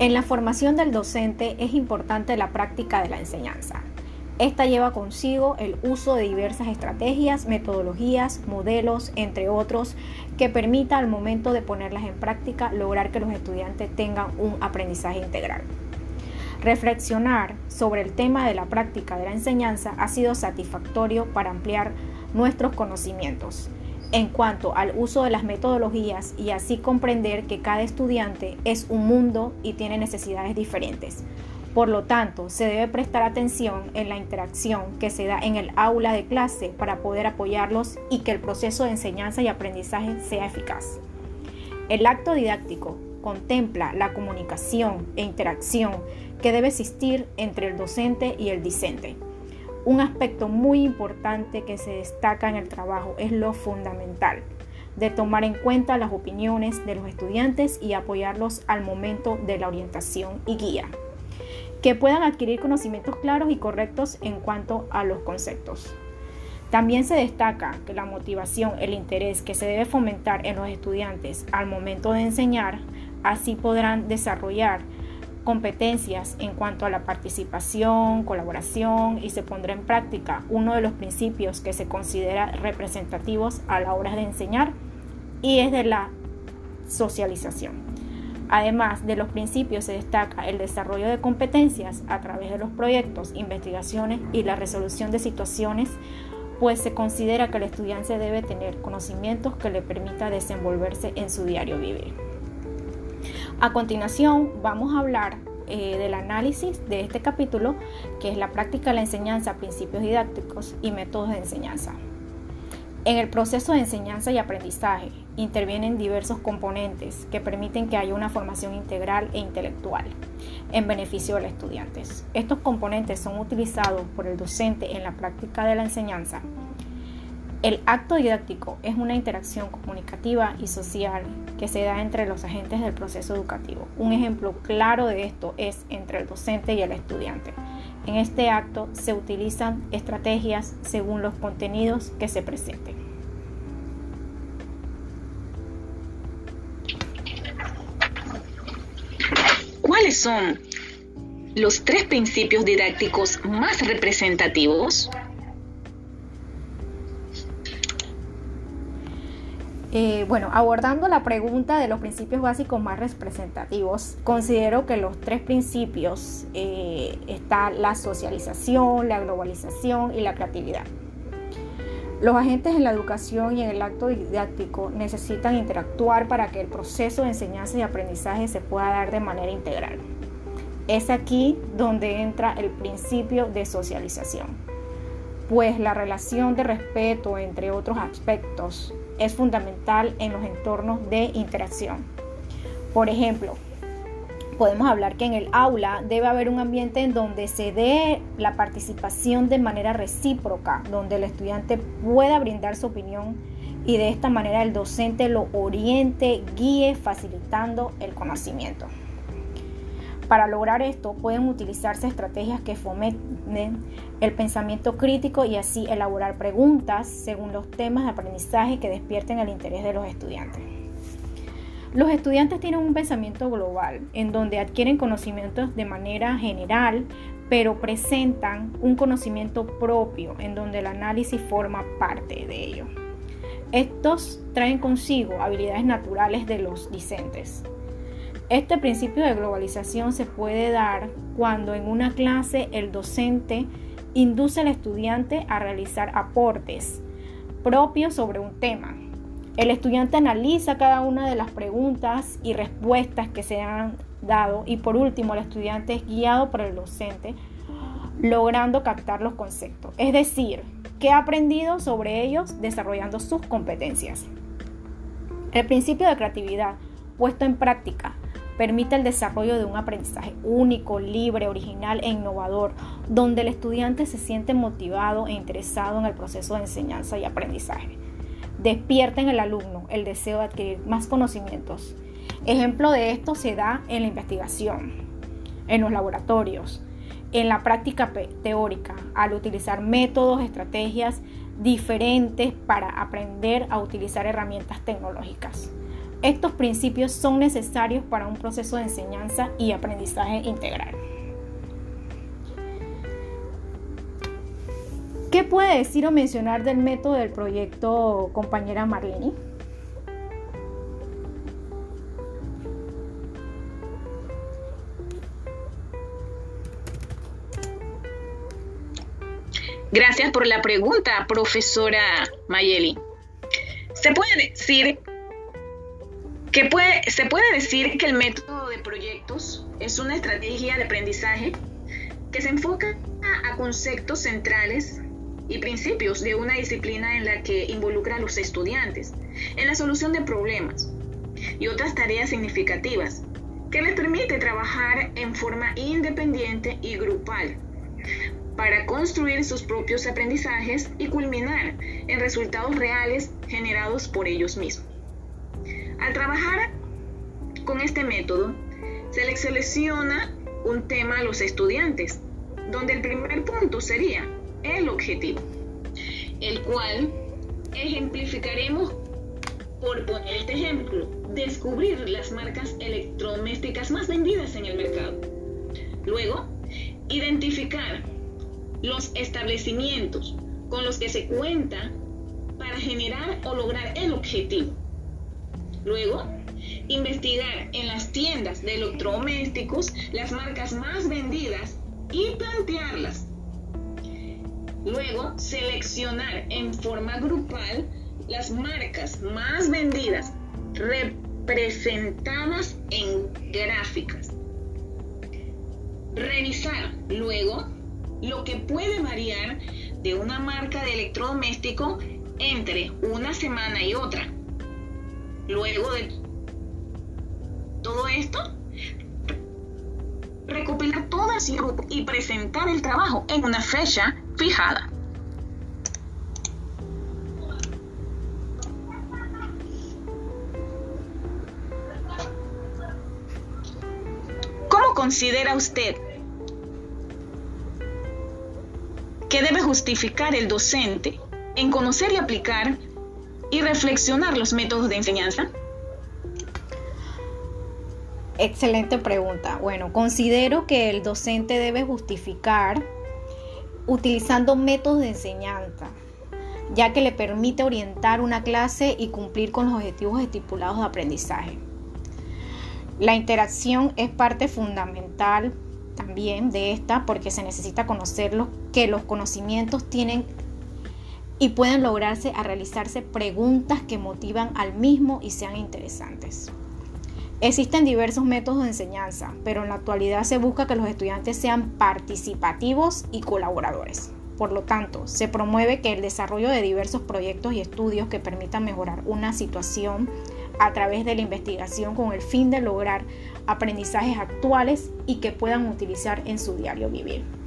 En la formación del docente es importante la práctica de la enseñanza. Esta lleva consigo el uso de diversas estrategias, metodologías, modelos, entre otros, que permita al momento de ponerlas en práctica lograr que los estudiantes tengan un aprendizaje integral. Reflexionar sobre el tema de la práctica de la enseñanza ha sido satisfactorio para ampliar nuestros conocimientos en cuanto al uso de las metodologías y así comprender que cada estudiante es un mundo y tiene necesidades diferentes. Por lo tanto, se debe prestar atención en la interacción que se da en el aula de clase para poder apoyarlos y que el proceso de enseñanza y aprendizaje sea eficaz. El acto didáctico contempla la comunicación e interacción que debe existir entre el docente y el discente un aspecto muy importante que se destaca en el trabajo es lo fundamental de tomar en cuenta las opiniones de los estudiantes y apoyarlos al momento de la orientación y guía, que puedan adquirir conocimientos claros y correctos en cuanto a los conceptos. También se destaca que la motivación, el interés que se debe fomentar en los estudiantes al momento de enseñar, así podrán desarrollar competencias en cuanto a la participación, colaboración y se pondrá en práctica uno de los principios que se considera representativos a la hora de enseñar y es de la socialización. Además de los principios se destaca el desarrollo de competencias a través de los proyectos, investigaciones y la resolución de situaciones, pues se considera que el estudiante debe tener conocimientos que le permita desenvolverse en su diario vivir. A continuación vamos a hablar eh, del análisis de este capítulo, que es la práctica de la enseñanza, principios didácticos y métodos de enseñanza. En el proceso de enseñanza y aprendizaje intervienen diversos componentes que permiten que haya una formación integral e intelectual en beneficio de los estudiantes. Estos componentes son utilizados por el docente en la práctica de la enseñanza el acto didáctico es una interacción comunicativa y social que se da entre los agentes del proceso educativo. Un ejemplo claro de esto es entre el docente y el estudiante. En este acto se utilizan estrategias según los contenidos que se presenten. ¿Cuáles son los tres principios didácticos más representativos? Eh, bueno, abordando la pregunta de los principios básicos más representativos, considero que los tres principios eh, están la socialización, la globalización y la creatividad. Los agentes en la educación y en el acto didáctico necesitan interactuar para que el proceso de enseñanza y aprendizaje se pueda dar de manera integral. Es aquí donde entra el principio de socialización, pues la relación de respeto, entre otros aspectos, es fundamental en los entornos de interacción. Por ejemplo, podemos hablar que en el aula debe haber un ambiente en donde se dé la participación de manera recíproca, donde el estudiante pueda brindar su opinión y de esta manera el docente lo oriente, guíe, facilitando el conocimiento. Para lograr esto pueden utilizarse estrategias que fomenten el pensamiento crítico y así elaborar preguntas según los temas de aprendizaje que despierten el interés de los estudiantes. Los estudiantes tienen un pensamiento global en donde adquieren conocimientos de manera general, pero presentan un conocimiento propio en donde el análisis forma parte de ello. Estos traen consigo habilidades naturales de los discentes. Este principio de globalización se puede dar cuando en una clase el docente induce al estudiante a realizar aportes propios sobre un tema. El estudiante analiza cada una de las preguntas y respuestas que se han dado y por último el estudiante es guiado por el docente logrando captar los conceptos, es decir, que ha aprendido sobre ellos desarrollando sus competencias. El principio de creatividad puesto en práctica permite el desarrollo de un aprendizaje único, libre, original e innovador, donde el estudiante se siente motivado e interesado en el proceso de enseñanza y aprendizaje. Despierta en el alumno el deseo de adquirir más conocimientos. Ejemplo de esto se da en la investigación, en los laboratorios, en la práctica teórica, al utilizar métodos, estrategias diferentes para aprender a utilizar herramientas tecnológicas. Estos principios son necesarios para un proceso de enseñanza y aprendizaje integral. ¿Qué puede decir o mencionar del método del proyecto compañera Marlene? Gracias por la pregunta, profesora Mayeli. Se puede decir que se puede decir que el método de proyectos es una estrategia de aprendizaje que se enfoca a conceptos centrales y principios de una disciplina en la que involucra a los estudiantes en la solución de problemas y otras tareas significativas que les permite trabajar en forma independiente y grupal para construir sus propios aprendizajes y culminar en resultados reales generados por ellos mismos. Al trabajar con este método, se les selecciona un tema a los estudiantes, donde el primer punto sería el objetivo, el cual ejemplificaremos por poner este ejemplo, descubrir las marcas electrodomésticas más vendidas en el mercado. Luego, identificar los establecimientos con los que se cuenta para generar o lograr el objetivo. Luego, investigar en las tiendas de electrodomésticos las marcas más vendidas y plantearlas Luego, seleccionar en forma grupal las marcas más vendidas representadas en gráficas. Revisar luego lo que puede variar de una marca de electrodoméstico entre una semana y otra. Luego de todo esto, recopilar todas y presentar el trabajo en una fecha fijada. ¿Cómo considera usted que debe justificar el docente en conocer y aplicar y reflexionar los métodos de enseñanza? Excelente pregunta. Bueno, considero que el docente debe justificar utilizando métodos de enseñanza, ya que le permite orientar una clase y cumplir con los objetivos estipulados de aprendizaje. La interacción es parte fundamental también de esta porque se necesita conocer que los conocimientos tienen y pueden lograrse a realizarse preguntas que motivan al mismo y sean interesantes. Existen diversos métodos de enseñanza, pero en la actualidad se busca que los estudiantes sean participativos y colaboradores. Por lo tanto, se promueve que el desarrollo de diversos proyectos y estudios que permitan mejorar una situación a través de la investigación con el fin de lograr aprendizajes actuales y que puedan utilizar en su diario vivir.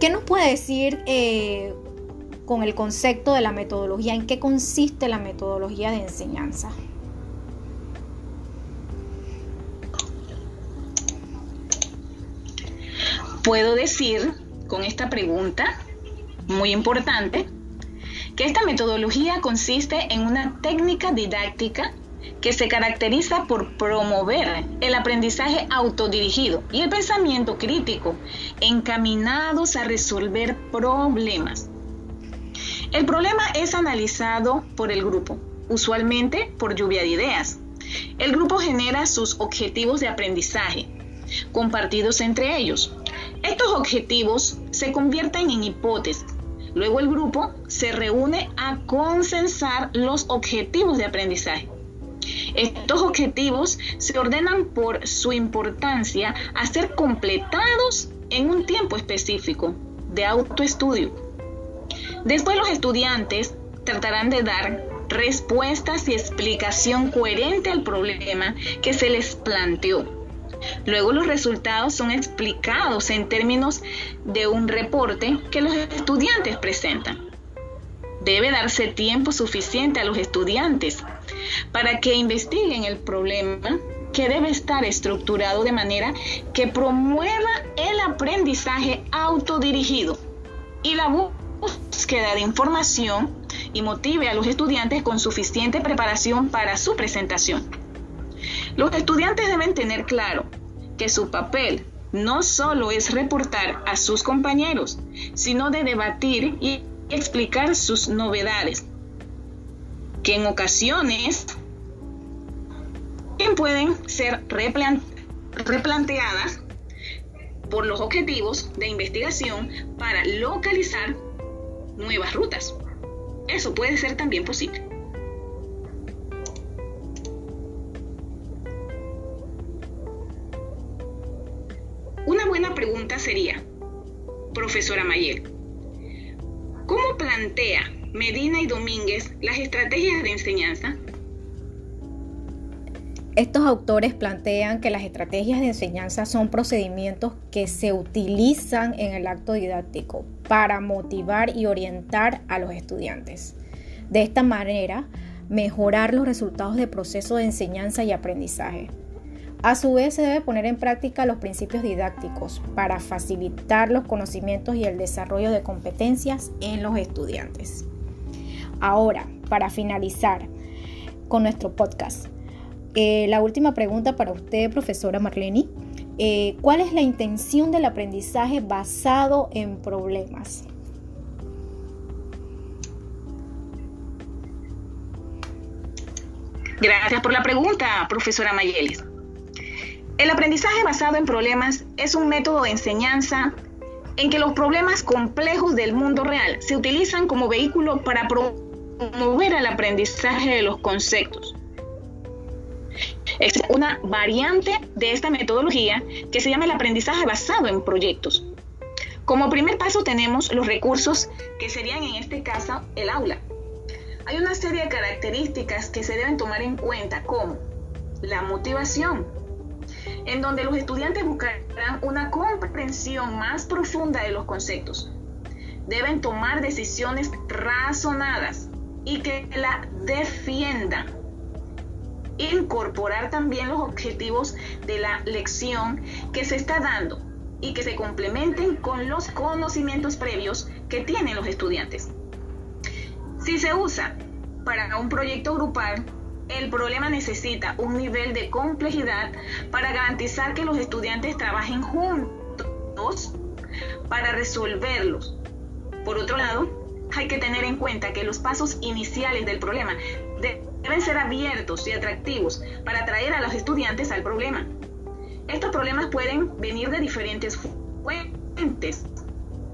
¿Qué nos puede decir eh, con el concepto de la metodología? ¿En qué consiste la metodología de enseñanza? Puedo decir con esta pregunta, muy importante, que esta metodología consiste en una técnica didáctica que se caracteriza por promover el aprendizaje autodirigido y el pensamiento crítico encaminados a resolver problemas. El problema es analizado por el grupo, usualmente por lluvia de ideas. El grupo genera sus objetivos de aprendizaje, compartidos entre ellos, estos objetivos se convierten en hipótesis. Luego el grupo se reúne a consensar los objetivos de aprendizaje. Estos objetivos se ordenan por su importancia a ser completados en un tiempo específico de autoestudio. Después los estudiantes tratarán de dar respuestas y explicación coherente al problema que se les planteó Luego los resultados son explicados en términos de un reporte que los estudiantes presentan. Debe darse tiempo suficiente a los estudiantes para que investiguen el problema que debe estar estructurado de manera que promueva el aprendizaje autodirigido y la búsqueda de información y motive a los estudiantes con suficiente preparación para su presentación. Los estudiantes deben tener claro que su papel no solo es reportar a sus compañeros, sino de debatir y explicar sus novedades, que en ocasiones pueden ser replanteadas por los objetivos de investigación para localizar nuevas rutas. Eso puede ser también posible. Una buena pregunta sería, profesora Mayel, ¿cómo plantea Medina y Domínguez las estrategias de enseñanza? Estos autores plantean que las estrategias de enseñanza son procedimientos que se utilizan en el acto didáctico para motivar y orientar a los estudiantes. De esta manera, mejorar los resultados del proceso de enseñanza y aprendizaje. A su vez, se debe poner en práctica los principios didácticos para facilitar los conocimientos y el desarrollo de competencias en los estudiantes. Ahora, para finalizar con nuestro podcast, eh, la última pregunta para usted, profesora Marlene. Eh, ¿Cuál es la intención del aprendizaje basado en problemas? Gracias por la pregunta, profesora Mayelis. El aprendizaje basado en problemas es un método de enseñanza en que los problemas complejos del mundo real se utilizan como vehículo para promover el aprendizaje de los conceptos es una variante de esta metodología que se llama el aprendizaje basado en proyectos. Como primer paso tenemos los recursos que serían en este caso el aula. Hay una serie de características que se deben tomar en cuenta como la motivación, en donde los estudiantes buscarán una comprensión más profunda de los conceptos. Deben tomar decisiones razonadas y que la defiendan incorporar también los objetivos de la lección que se está dando y que se complementen con los conocimientos previos que tienen los estudiantes. Si se usa para un proyecto grupal, el problema necesita un nivel de complejidad para garantizar que los estudiantes trabajen juntos para resolverlos. Por otro lado, hay que tener en cuenta que los pasos iniciales del problema deben ser abiertos y atractivos para atraer a los estudiantes al problema. Estos problemas pueden venir de diferentes fuentes,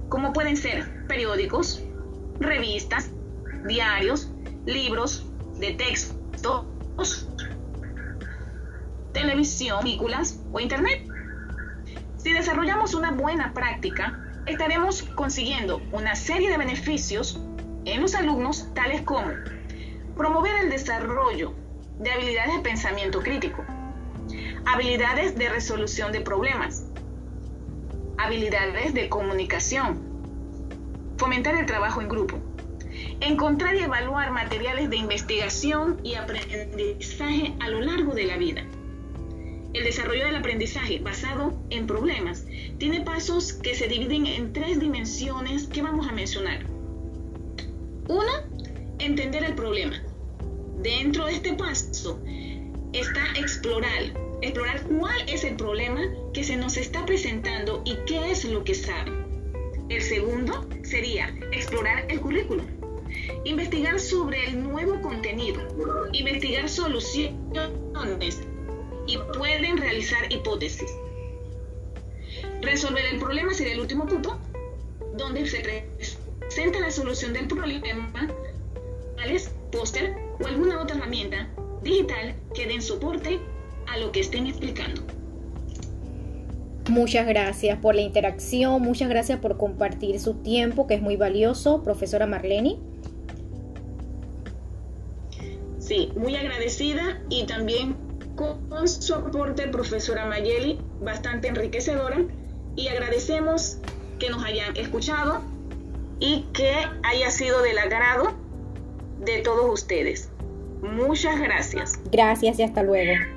como pueden ser periódicos, revistas, diarios, libros de texto, televisión, películas o internet. Si desarrollamos una buena práctica, estaremos consiguiendo una serie de beneficios en los alumnos, tales como promover el desarrollo de habilidades de pensamiento crítico, habilidades de resolución de problemas, habilidades de comunicación, fomentar el trabajo en grupo, encontrar y evaluar materiales de investigación y aprendizaje a lo largo de la vida. El desarrollo del aprendizaje basado en problemas tiene pasos que se dividen en tres dimensiones que vamos a mencionar. Uno, entender el problema. Dentro de este paso está explorar, explorar cuál es el problema que se nos está presentando y qué es lo que sabe. El segundo sería explorar el currículo, investigar sobre el nuevo contenido, investigar soluciones y pueden realizar hipótesis. Resolver el problema sería el último punto, donde se presenta la solución del problema, es póster o alguna otra herramienta digital que den soporte a lo que estén explicando. Muchas gracias por la interacción, muchas gracias por compartir su tiempo, que es muy valioso, profesora Marlene. Sí, muy agradecida y también con su aporte, profesora Mayeli, bastante enriquecedora y agradecemos que nos hayan escuchado y que haya sido del agrado de todos ustedes. Muchas gracias. Gracias y hasta luego.